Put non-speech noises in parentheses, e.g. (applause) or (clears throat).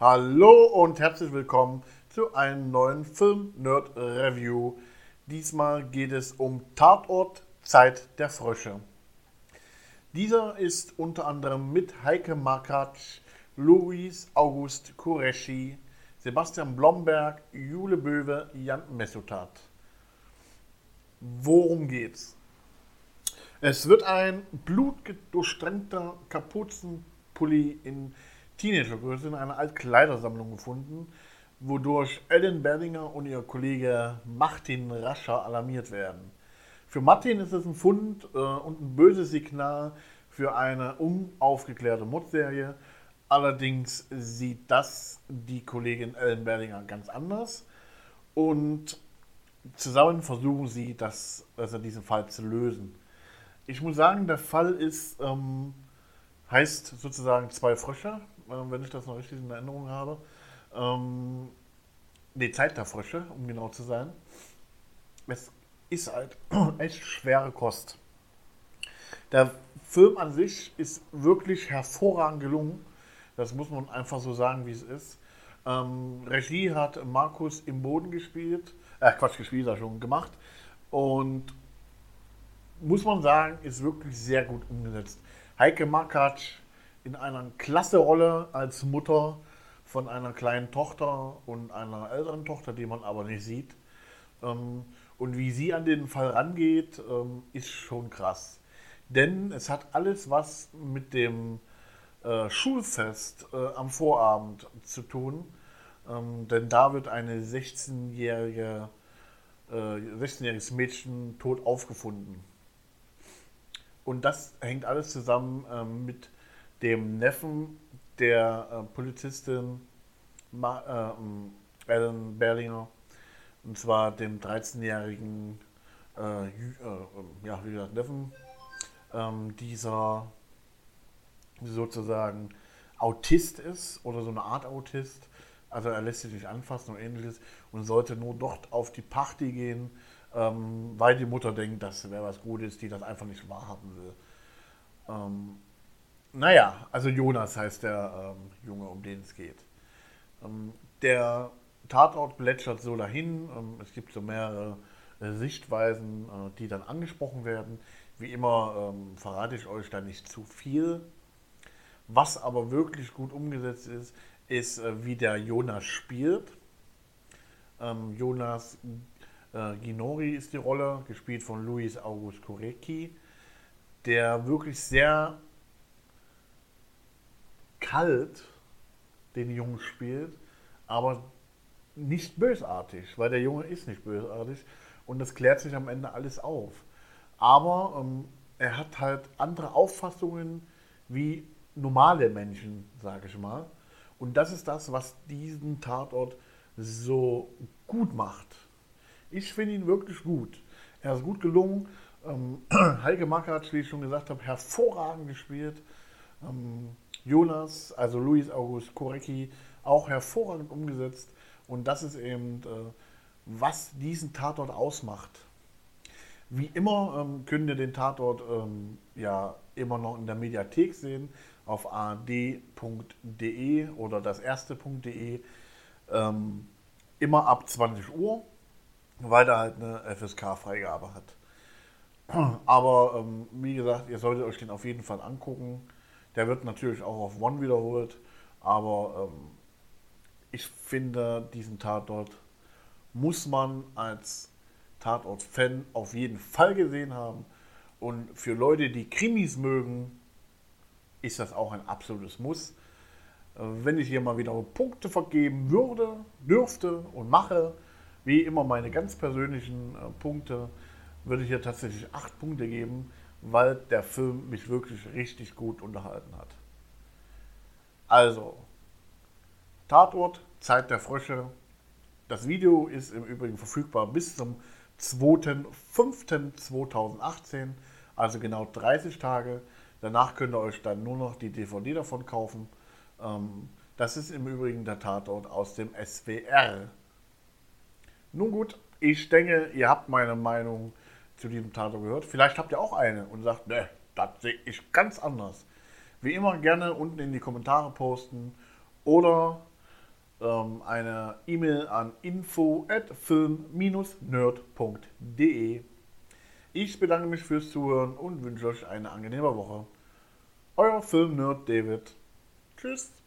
Hallo und herzlich willkommen zu einem neuen Film-Nerd-Review. Diesmal geht es um Tatort Zeit der Frösche. Dieser ist unter anderem mit Heike Makatsch, Luis August Kureschi, Sebastian Blomberg, Jule Böwe, Jan Messutat. Worum geht's? Es wird ein blutdurchtränkter Kapuzenpulli in Teenagergröße in einer Altkleidersammlung gefunden, wodurch Ellen Berlinger und ihr Kollege Martin Rascher alarmiert werden. Für Martin ist es ein Fund äh, und ein böses Signal für eine unaufgeklärte Mordserie. Allerdings sieht das die Kollegin Ellen Berlinger ganz anders und zusammen versuchen sie, das, also diesen Fall zu lösen. Ich muss sagen, der Fall ist, ähm, heißt sozusagen zwei Frösche, wenn ich das noch richtig in Erinnerung habe. Ähm, die Zeit der Frösche, um genau zu sein. Es ist halt (clears throat) echt schwere Kost. Der Film an sich ist wirklich hervorragend gelungen. Das muss man einfach so sagen, wie es ist. Ähm, Regie hat Markus im Boden gespielt. Äh, Quatsch, gespielt, er schon gemacht. Und muss man sagen, ist wirklich sehr gut umgesetzt. Heike Makatsch in einer klasse Rolle als Mutter von einer kleinen Tochter und einer älteren Tochter, die man aber nicht sieht. Ähm, und wie sie an den Fall rangeht, ähm, ist schon krass. Denn es hat alles was mit dem äh, Schulfest äh, am Vorabend zu tun. Ähm, denn da wird eine 16-jährige, äh, 16-jähriges Mädchen tot aufgefunden. Und das hängt alles zusammen mit dem Neffen der äh, Polizistin Ma, äh, Ellen Berlinger, und zwar dem 13-jährigen äh, äh, ja, wie gesagt, Neffen ähm, dieser sozusagen Autist ist oder so eine Art Autist. Also er lässt sich nicht anfassen und ähnliches und sollte nur dort auf die Party gehen, ähm, weil die Mutter denkt, das wäre was Gutes, die das einfach nicht wahrhaben will. Ähm, naja, also Jonas heißt der ähm, Junge, um den es geht. Ähm, der Tatort plätschert so dahin. Ähm, es gibt so mehrere äh, Sichtweisen, äh, die dann angesprochen werden. Wie immer ähm, verrate ich euch da nicht zu viel. Was aber wirklich gut umgesetzt ist, ist, äh, wie der Jonas spielt. Ähm, Jonas äh, Ginori ist die Rolle, gespielt von Luis August Kurecki, der wirklich sehr kalt den Jungen spielt, aber nicht bösartig, weil der Junge ist nicht bösartig und das klärt sich am Ende alles auf. Aber ähm, er hat halt andere Auffassungen wie normale Menschen, sage ich mal. Und das ist das, was diesen Tatort so gut macht. Ich finde ihn wirklich gut. Er ist gut gelungen. Ähm, (clears throat) Heike Mackert, wie ich schon gesagt habe, hervorragend gespielt. Ähm, Jonas, also Luis August Korecki, auch hervorragend umgesetzt. Und das ist eben, äh, was diesen Tatort ausmacht. Wie immer ähm, könnt ihr den Tatort ähm, ja immer noch in der Mediathek sehen auf ad.de oder das erste.de. Ähm, immer ab 20 Uhr, weil er halt eine FSK-Freigabe hat. (clears throat) Aber ähm, wie gesagt, ihr solltet euch den auf jeden Fall angucken. Der wird natürlich auch auf One wiederholt, aber ähm, ich finde, diesen Tatort muss man als Tatort-Fan auf jeden Fall gesehen haben. Und für Leute, die Krimis mögen, ist das auch ein absolutes Muss. Wenn ich hier mal wieder Punkte vergeben würde, dürfte und mache, wie immer meine ganz persönlichen äh, Punkte, würde ich hier tatsächlich acht Punkte geben, weil der Film mich wirklich richtig gut unterhalten hat. Also, Tatort, Zeit der Frösche. Das Video ist im Übrigen verfügbar bis zum 2.5.2018, also genau 30 Tage. Danach könnt ihr euch dann nur noch die DVD davon kaufen. Ähm, das ist im Übrigen der Tatort aus dem SWR. Nun gut, ich denke, ihr habt meine Meinung zu diesem Tatort gehört. Vielleicht habt ihr auch eine und sagt, ne, das sehe ich ganz anders. Wie immer gerne unten in die Kommentare posten oder ähm, eine E-Mail an info@film-nerd.de. Ich bedanke mich fürs Zuhören und wünsche euch eine angenehme Woche. Euer Filmnerd David. Tschüss.